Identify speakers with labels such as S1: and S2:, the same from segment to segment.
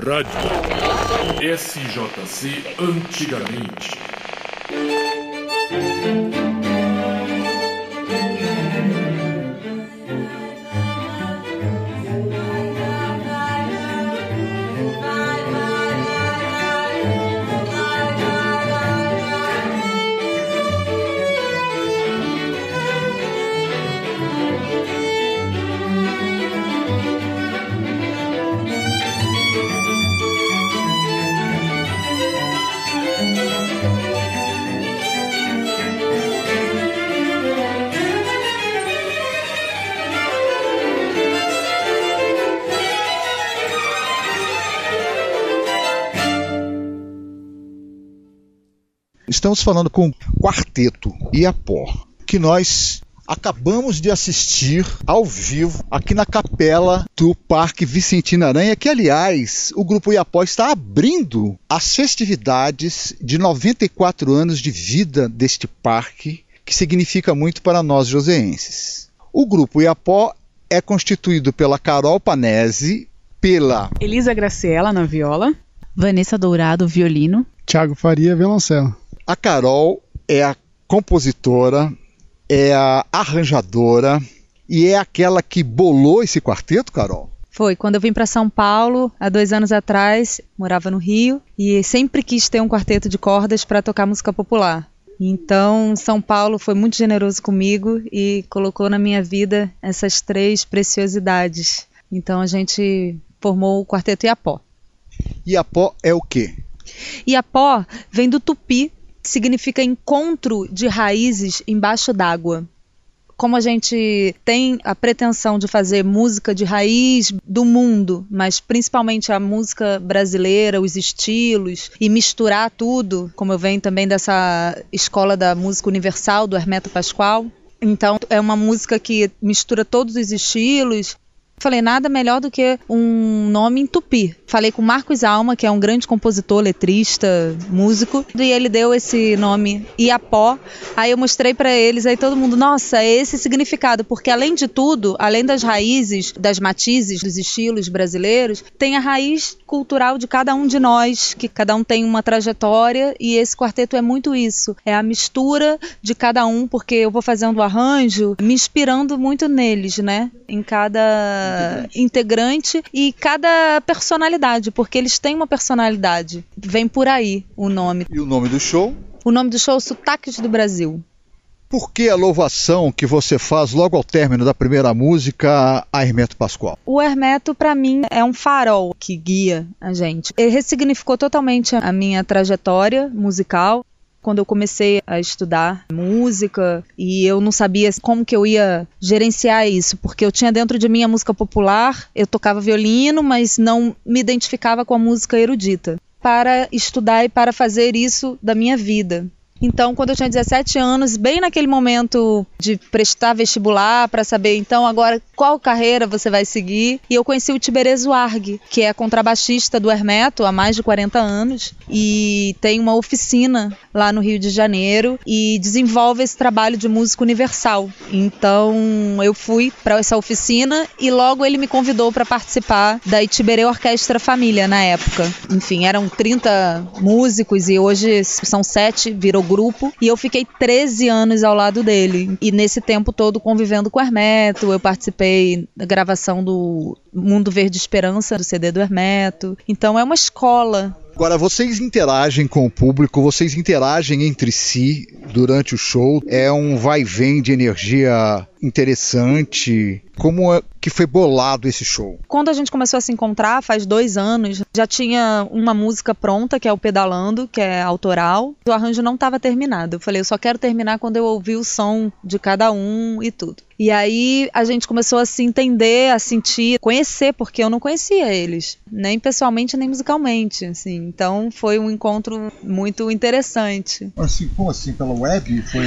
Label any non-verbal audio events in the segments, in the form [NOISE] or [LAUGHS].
S1: Rádio SJC Antigamente.
S2: Estamos falando com o Quarteto Iapó, que nós acabamos de assistir ao vivo aqui na capela do Parque Vicentino Aranha, que aliás o Grupo Iapó está abrindo as festividades de 94 anos de vida deste parque, que significa muito para nós joseenses. O Grupo Iapó é constituído pela Carol Panese, pela
S3: Elisa Graciela na viola,
S4: Vanessa Dourado, violino,
S5: Tiago Faria, violoncelo.
S2: A Carol é a compositora, é a arranjadora e é aquela que bolou esse quarteto, Carol?
S3: Foi quando eu vim para São Paulo há dois anos atrás, morava no Rio e sempre quis ter um quarteto de cordas para tocar música popular. Então, São Paulo foi muito generoso comigo e colocou na minha vida essas três preciosidades. Então, a gente formou o Quarteto Iapó.
S2: Iapó é o quê?
S3: Iapó vem do tupi, significa encontro de raízes embaixo d'água. Como a gente tem a pretensão de fazer música de raiz do mundo, mas principalmente a música brasileira, os estilos, e misturar tudo, como eu venho também dessa escola da música universal do Hermeto Pascoal. Então é uma música que mistura todos os estilos, Falei, nada melhor do que um nome em tupi. Falei com Marcos Alma, que é um grande compositor, letrista, músico, e ele deu esse nome Iapó. Aí eu mostrei para eles, aí todo mundo, nossa, é esse significado, porque além de tudo, além das raízes, das matizes, dos estilos brasileiros, tem a raiz cultural de cada um de nós, que cada um tem uma trajetória, e esse quarteto é muito isso. É a mistura de cada um, porque eu vou fazendo o arranjo, me inspirando muito neles, né? Em cada integrante e cada personalidade, porque eles têm uma personalidade. Vem por aí o nome.
S2: E o nome do show?
S3: O nome do show é Sotaques do Brasil.
S2: Por que a louvação que você faz logo ao término da primeira música a Hermeto Pascoal?
S3: O Hermeto, para mim, é um farol que guia a gente. Ele ressignificou totalmente a minha trajetória musical quando eu comecei a estudar música e eu não sabia como que eu ia gerenciar isso, porque eu tinha dentro de mim a música popular, eu tocava violino, mas não me identificava com a música erudita. Para estudar e para fazer isso da minha vida. Então, quando eu tinha 17 anos, bem naquele momento de prestar vestibular para saber, então, agora qual carreira você vai seguir, e eu conheci o Tiberezo Arg, que é contrabaixista do Hermeto há mais de 40 anos e tem uma oficina lá no Rio de Janeiro e desenvolve esse trabalho de música universal. Então, eu fui para essa oficina e logo ele me convidou para participar da Itiberê Orquestra Família na época. Enfim, eram 30 músicos e hoje são sete, virou grupo e eu fiquei 13 anos ao lado dele. E nesse tempo todo convivendo com o Hermeto, eu participei da gravação do Mundo Verde Esperança, do CD do Hermeto. Então é uma escola
S2: Agora, vocês interagem com o público, vocês interagem entre si durante o show. É um vai e vem de energia interessante. Como é que foi bolado esse show?
S3: Quando a gente começou a se encontrar, faz dois anos, já tinha uma música pronta, que é o Pedalando, que é autoral. O arranjo não estava terminado. Eu falei, eu só quero terminar quando eu ouvir o som de cada um e tudo. E aí a gente começou a se entender, a sentir, conhecer, porque eu não conhecia eles, nem pessoalmente nem musicalmente, assim. Então foi um encontro muito interessante.
S2: Assim, como assim? Pela web? Foi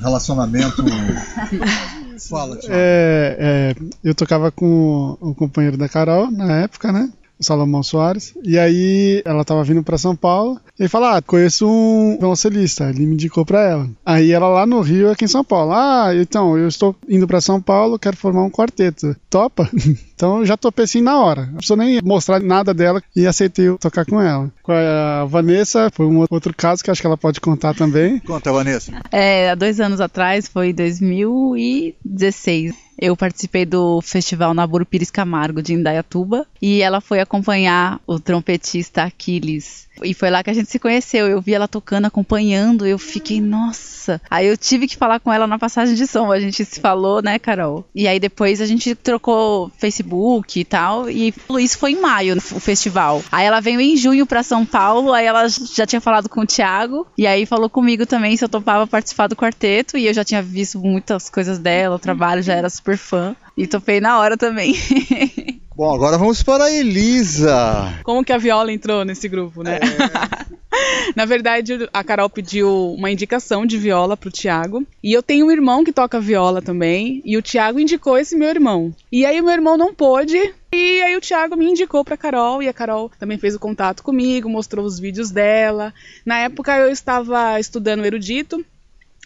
S2: relacionamento. [LAUGHS] Fala,
S5: é, é, eu tocava com o companheiro da Carol na época, né? O Salomão Soares. E aí ela tava vindo para São Paulo. E ele falou: Ah, conheço um violoncelista. Ele me indicou para ela. Aí ela lá no Rio, aqui em São Paulo. Ah, então, eu estou indo para São Paulo, quero formar um quarteto. Topa? [LAUGHS] então eu já topei assim na hora. Não precisou nem mostrar nada dela e aceitei tocar com ela. Com a Vanessa, foi um outro caso que acho que ela pode contar também.
S2: Conta, Vanessa.
S4: É, há dois anos atrás, foi 2016. Eu participei do festival Naburo Pires Camargo de Indaiatuba e ela foi acompanhar o trompetista Aquiles. E foi lá que a gente se conheceu. Eu vi ela tocando, acompanhando. Eu fiquei, nossa. Aí eu tive que falar com ela na passagem de som. A gente se falou, né, Carol? E aí depois a gente trocou Facebook e tal. E isso foi em maio, o festival. Aí ela veio em junho para São Paulo. Aí ela já tinha falado com o Thiago. E aí falou comigo também se eu topava participar do quarteto. E eu já tinha visto muitas coisas dela, o trabalho, já era super fã. E topei na hora também. [LAUGHS]
S2: Bom, agora vamos para a Elisa.
S6: Como que a viola entrou nesse grupo, né? É. [LAUGHS] Na verdade, a Carol pediu uma indicação de viola pro Tiago. E eu tenho um irmão que toca viola também. E o Tiago indicou esse meu irmão. E aí o meu irmão não pôde. E aí o Thiago me indicou pra Carol. E a Carol também fez o contato comigo, mostrou os vídeos dela. Na época eu estava estudando erudito.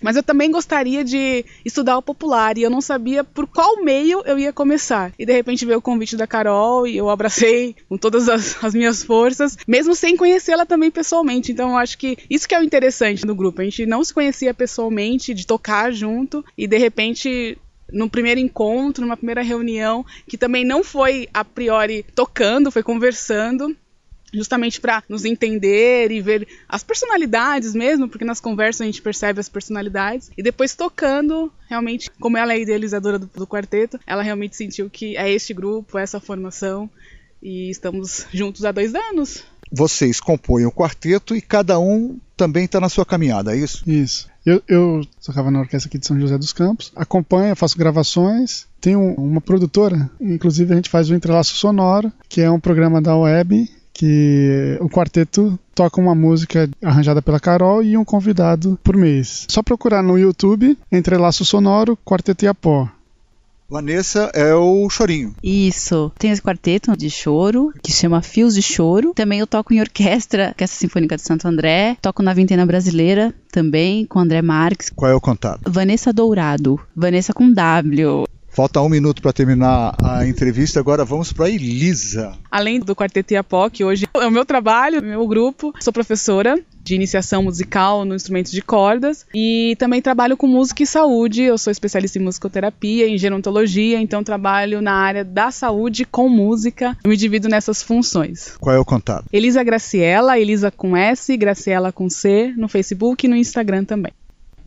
S6: Mas eu também gostaria de estudar o popular e eu não sabia por qual meio eu ia começar. E de repente veio o convite da Carol e eu abracei com todas as, as minhas forças, mesmo sem conhecê-la também pessoalmente. Então eu acho que isso que é o interessante do grupo. A gente não se conhecia pessoalmente, de tocar junto e de repente no primeiro encontro, numa primeira reunião, que também não foi a priori tocando, foi conversando justamente para nos entender e ver as personalidades mesmo, porque nas conversas a gente percebe as personalidades e depois tocando, realmente, como ela é a idealizadora do, do quarteto, ela realmente sentiu que é este grupo, é essa formação e estamos juntos há dois anos.
S2: Vocês compõem o quarteto e cada um também está na sua caminhada, é isso?
S5: Isso. Eu, eu tocava na orquestra aqui de São José dos Campos, acompanho, faço gravações, tenho uma produtora, inclusive a gente faz o Entrelaço Sonoro, que é um programa da web que o quarteto toca uma música arranjada pela Carol e um convidado por mês. Só procurar no YouTube, Entrelaço Sonoro, Quarteto Iapó.
S2: Vanessa é o chorinho.
S4: Isso. Tem esse quarteto de choro, que chama Fios de Choro. Também eu toco em orquestra, Orquestra Sinfônica de Santo André. Toco na Vintena Brasileira também, com André Marques.
S2: Qual é o contato?
S4: Vanessa Dourado. Vanessa com W.
S2: Falta um minuto para terminar a entrevista, agora vamos para Elisa.
S6: Além do Quarteto Iapó, que hoje é o meu trabalho, meu grupo, sou professora de iniciação musical no instrumento de cordas e também trabalho com música e saúde. Eu sou especialista em musicoterapia, em gerontologia, então trabalho na área da saúde com música. Eu me divido nessas funções.
S2: Qual é o contato?
S6: Elisa Graciela, Elisa com S, Graciela com C, no Facebook e no Instagram também.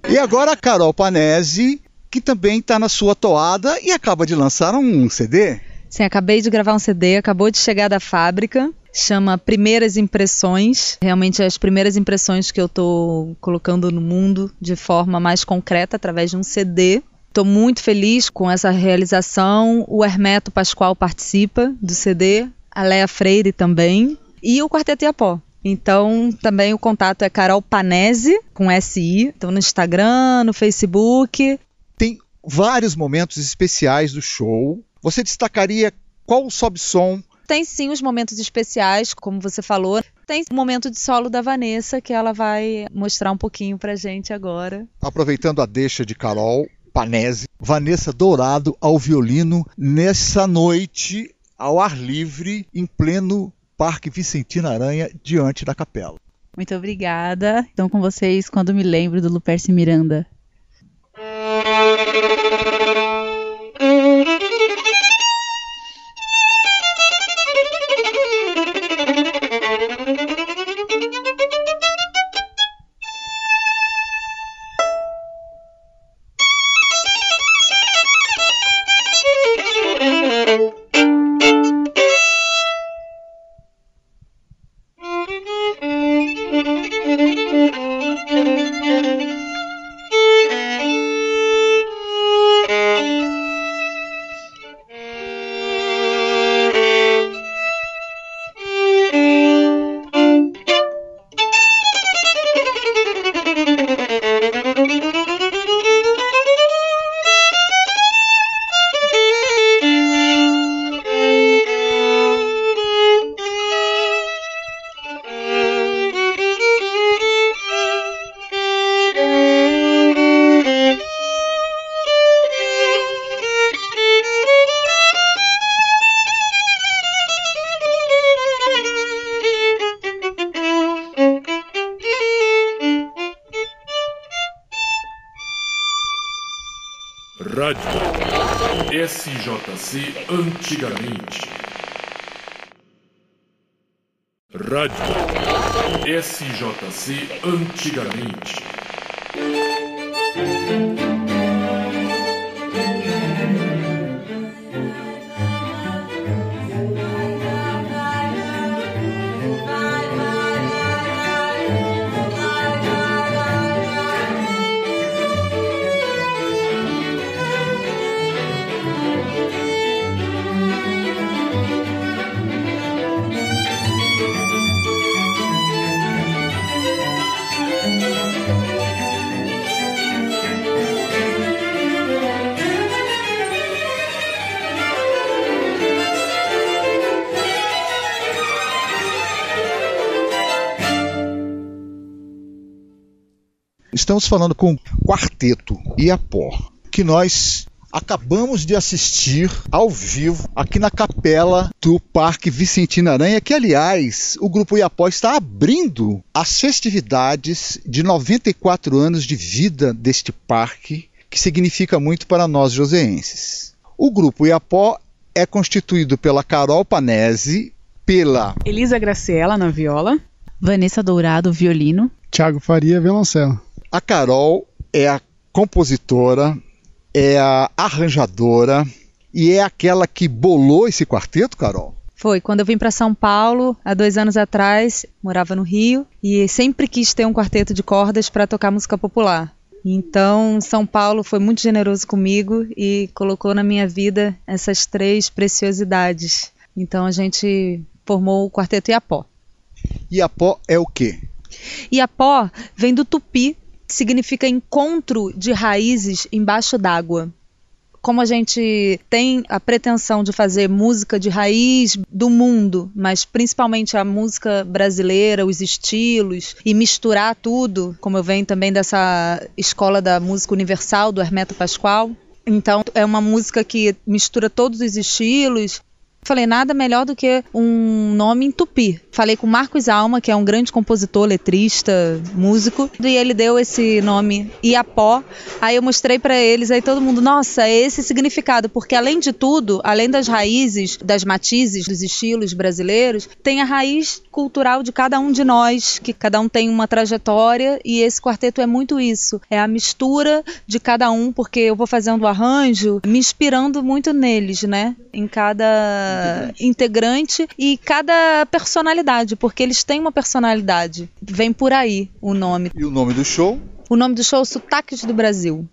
S2: E agora a Carol Panese que também está na sua toada e acaba de lançar um CD.
S3: Sim, acabei de gravar um CD, acabou de chegar da fábrica. Chama Primeiras Impressões. Realmente as primeiras impressões que eu estou colocando no mundo de forma mais concreta através de um CD. Estou muito feliz com essa realização. O Hermeto Pascoal participa do CD, a Lea Freire também e o Quarteto Iapó. Então, também o contato é Carol Panese, com SI. Então, no Instagram, no Facebook
S2: vários momentos especiais do show. Você destacaria qual sobe-som?
S3: Tem sim os momentos especiais, como você falou. Tem o momento de solo da Vanessa, que ela vai mostrar um pouquinho pra gente agora.
S2: Aproveitando a deixa de Carol Panese, Vanessa Dourado ao violino nessa noite ao ar livre, em pleno Parque Vicentina Aranha, diante da capela.
S4: Muito obrigada. Então, com vocês, quando me lembro do Luperce Miranda.
S1: thank SJC antigamente. Rádio SJC antigamente.
S2: Estamos falando com o Quarteto Iapó, que nós acabamos de assistir ao vivo aqui na capela do Parque Vicentino Aranha, que aliás o Grupo Iapó está abrindo as festividades de 94 anos de vida deste parque, que significa muito para nós joseenses. O Grupo Iapó é constituído pela Carol Panese, pela
S6: Elisa Graciela na viola.
S4: Vanessa Dourado, violino.
S5: Thiago Faria, violoncelo.
S2: A Carol é a compositora, é a arranjadora e é aquela que bolou esse quarteto, Carol?
S3: Foi quando eu vim para São Paulo há dois anos atrás, morava no Rio e sempre quis ter um quarteto de cordas para tocar música popular. Então, São Paulo foi muito generoso comigo e colocou na minha vida essas três preciosidades. Então, a gente formou o Quarteto Iapó.
S2: Iapó é o quê?
S3: Iapó vem do tupi, significa encontro de raízes embaixo d'água. Como a gente tem a pretensão de fazer música de raiz do mundo, mas principalmente a música brasileira, os estilos, e misturar tudo, como eu venho também dessa escola da música universal do Hermeto Pascoal, então é uma música que mistura todos os estilos, Falei, nada melhor do que um nome em tupi. Falei com Marcos Alma, que é um grande compositor, letrista, músico, e ele deu esse nome Iapó. Aí eu mostrei para eles, aí todo mundo, nossa, é esse significado, porque além de tudo, além das raízes, das matizes, dos estilos brasileiros, tem a raiz cultural de cada um de nós, que cada um tem uma trajetória, e esse quarteto é muito isso. É a mistura de cada um, porque eu vou fazendo o arranjo, me inspirando muito neles, né? Em cada integrante. e cada personalidade, porque eles têm uma personalidade. Vem por aí o nome.
S2: E o nome do show?
S3: O nome do show é Sotaques do Brasil.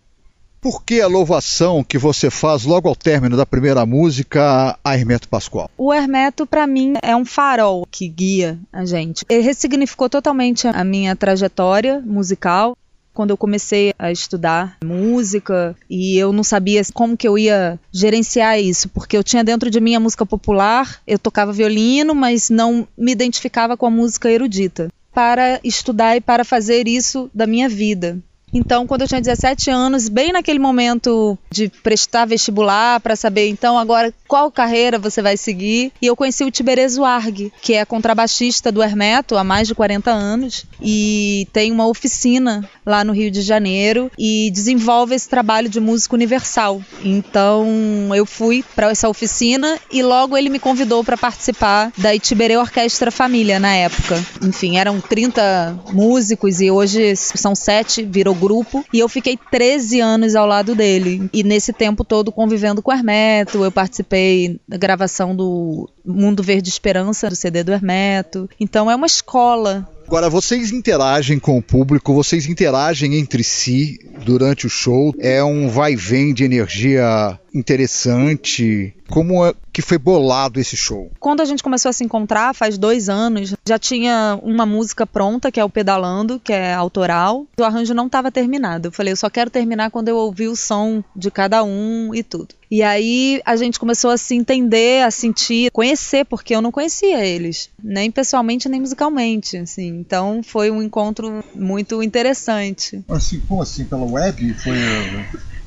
S2: Por que a louvação que você faz logo ao término da primeira música a Hermeto Pascoal?
S3: O Hermeto, para mim, é um farol que guia a gente. Ele ressignificou totalmente a minha trajetória musical quando eu comecei a estudar música e eu não sabia como que eu ia gerenciar isso, porque eu tinha dentro de mim a música popular, eu tocava violino, mas não me identificava com a música erudita. Para estudar e para fazer isso da minha vida. Então, quando eu tinha 17 anos, bem naquele momento de prestar vestibular para saber, então, agora qual carreira você vai seguir, e eu conheci o Tiberezo Arg, que é contrabaixista do Hermeto há mais de 40 anos e tem uma oficina lá no Rio de Janeiro e desenvolve esse trabalho de música universal. Então, eu fui para essa oficina e logo ele me convidou para participar da Itiberê Orquestra Família na época. Enfim, eram 30 músicos e hoje são sete, virou grupo e eu fiquei 13 anos ao lado dele. E nesse tempo todo convivendo com o Hermeto, eu participei da gravação do Mundo Verde Esperança, do CD do Hermeto. Então é uma escola
S2: Agora, vocês interagem com o público, vocês interagem entre si durante o show. É um vai e vem de energia interessante. Como é que foi bolado esse show?
S3: Quando a gente começou a se encontrar, faz dois anos, já tinha uma música pronta, que é o Pedalando, que é autoral. O arranjo não estava terminado. Eu falei, eu só quero terminar quando eu ouvir o som de cada um e tudo. E aí a gente começou a se entender, a sentir, conhecer, porque eu não conhecia eles, nem pessoalmente nem musicalmente, assim. Então foi um encontro muito interessante.
S2: Assim, como assim? Pela web? Foi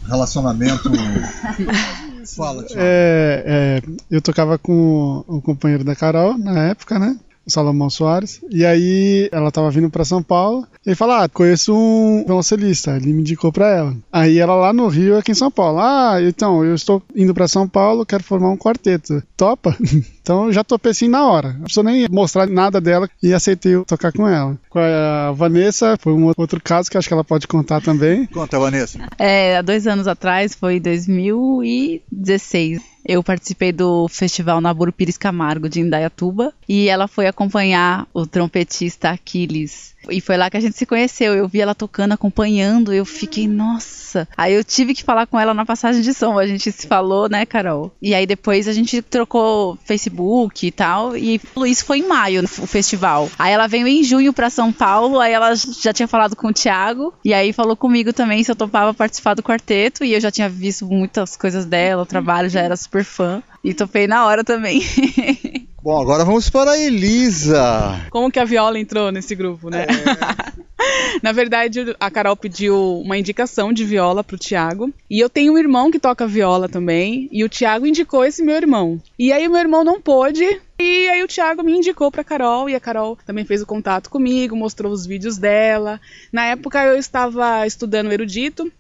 S2: relacionamento. [LAUGHS] Fala,
S5: é, é, eu tocava com o companheiro da Carol na época, né? O Salomão Soares. E aí ela tava vindo para São Paulo. E ele falou: Ah, conheço um violoncelista. Ele me indicou para ela. Aí ela lá no Rio, aqui em São Paulo. Ah, então, eu estou indo para São Paulo, quero formar um quarteto. Topa? [LAUGHS] então eu já topei assim na hora. Não precisou nem mostrar nada dela e aceitei tocar com ela. Com a Vanessa, foi um outro caso que acho que ela pode contar também.
S2: Conta, Vanessa.
S4: É, há dois anos atrás, foi 2016. Eu participei do festival Naburu Pires Camargo de Indaiatuba e ela foi acompanhar o trompetista Aquiles. E foi lá que a gente se conheceu. Eu vi ela tocando, acompanhando, eu fiquei, nossa. Aí eu tive que falar com ela na passagem de som. A gente se falou, né, Carol? E aí depois a gente trocou Facebook e tal. E isso foi em maio, o festival. Aí ela veio em junho para São Paulo. Aí ela já tinha falado com o Thiago. E aí falou comigo também se eu topava participar do quarteto. E eu já tinha visto muitas coisas dela, o trabalho, já era super fã. E topei na hora também. [LAUGHS]
S2: Bom, agora vamos para a Elisa.
S6: Como que a viola entrou nesse grupo, né? É. [LAUGHS] Na verdade, a Carol pediu uma indicação de viola pro Tiago. E eu tenho um irmão que toca viola também. E o Tiago indicou esse meu irmão. E aí o meu irmão não pôde. E aí o Thiago me indicou pra Carol. E a Carol também fez o contato comigo, mostrou os vídeos dela. Na época eu estava estudando erudito.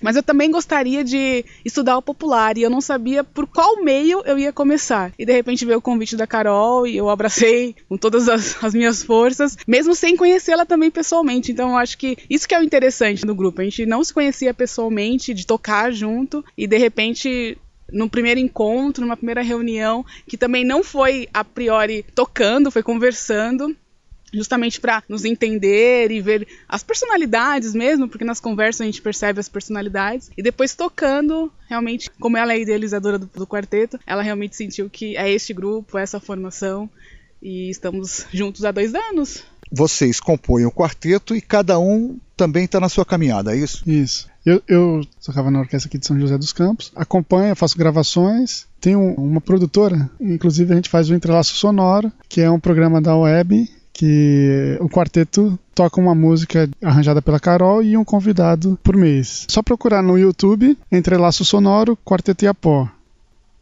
S6: Mas eu também gostaria de estudar o popular e eu não sabia por qual meio eu ia começar. E de repente veio o convite da Carol e eu abracei com todas as, as minhas forças, mesmo sem conhecê-la também pessoalmente. Então eu acho que isso que é o interessante do grupo. A gente não se conhecia pessoalmente, de tocar junto e de repente no primeiro encontro, numa primeira reunião, que também não foi a priori tocando, foi conversando justamente para nos entender e ver as personalidades mesmo, porque nas conversas a gente percebe as personalidades e depois tocando, realmente, como ela é idealizadora do, do quarteto, ela realmente sentiu que é este grupo, é essa formação e estamos juntos há dois anos.
S2: Vocês compõem o quarteto e cada um também está na sua caminhada, é isso?
S5: Isso. Eu, eu tocava na orquestra aqui de São José dos Campos, acompanho, faço gravações, tenho uma produtora, inclusive a gente faz o Entrelaço Sonoro, que é um programa da web que o quarteto toca uma música arranjada pela Carol e um convidado por mês. Só procurar no YouTube, Entrelaço Sonoro, Quarteto Iapó.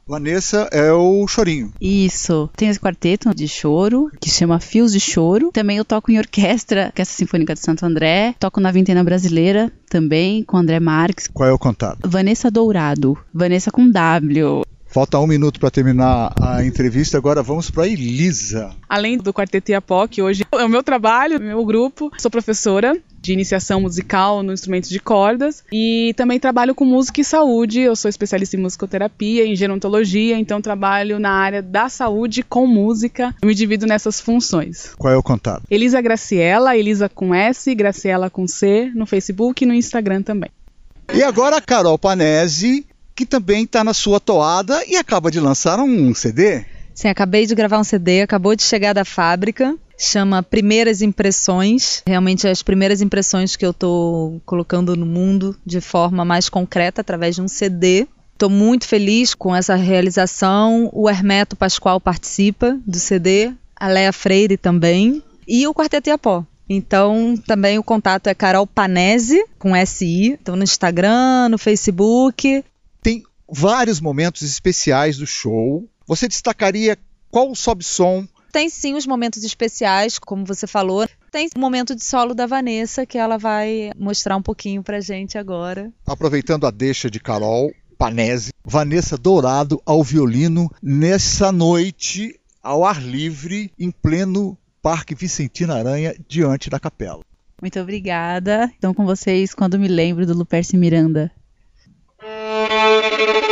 S2: Vanessa é o chorinho.
S4: Isso. Tem esse quarteto de choro, que chama Fios de Choro. Também eu toco em orquestra, Orquestra Sinfônica de Santo André. Toco na Vintena Brasileira também, com André Marques.
S2: Qual é o contato?
S4: Vanessa Dourado. Vanessa com W.
S2: Falta um minuto para terminar a entrevista, agora vamos para Elisa.
S6: Além do Quarteto Iapó, que hoje é o meu trabalho, meu grupo, sou professora de iniciação musical no instrumento de cordas e também trabalho com música e saúde. Eu sou especialista em musicoterapia, em gerontologia, então trabalho na área da saúde com música. Eu me divido nessas funções.
S2: Qual é o contato?
S6: Elisa Graciela, Elisa com S, Graciela com C, no Facebook e no Instagram também.
S2: E agora a Carol Panese que também está na sua toada e acaba de lançar um CD.
S3: Sim, acabei de gravar um CD, acabou de chegar da fábrica. Chama Primeiras Impressões. Realmente as primeiras impressões que eu estou colocando no mundo de forma mais concreta através de um CD. Estou muito feliz com essa realização. O Hermeto Pascoal participa do CD, a Lea Freire também e o Quarteto Iapó. Então, também o contato é Carol Panese, com SI. Então, no Instagram, no Facebook
S2: vários momentos especiais do show. Você destacaria qual sobe-som?
S3: Tem sim os momentos especiais, como você falou. Tem o momento de solo da Vanessa, que ela vai mostrar um pouquinho pra gente agora.
S2: Aproveitando a deixa de Carol Panese, Vanessa Dourado ao violino nessa noite ao ar livre, em pleno Parque Vicentina Aranha, diante da capela.
S4: Muito obrigada. Então, com vocês, quando me lembro do Luperce Miranda.
S6: Thank you.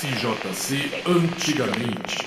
S6: SJC Antigamente.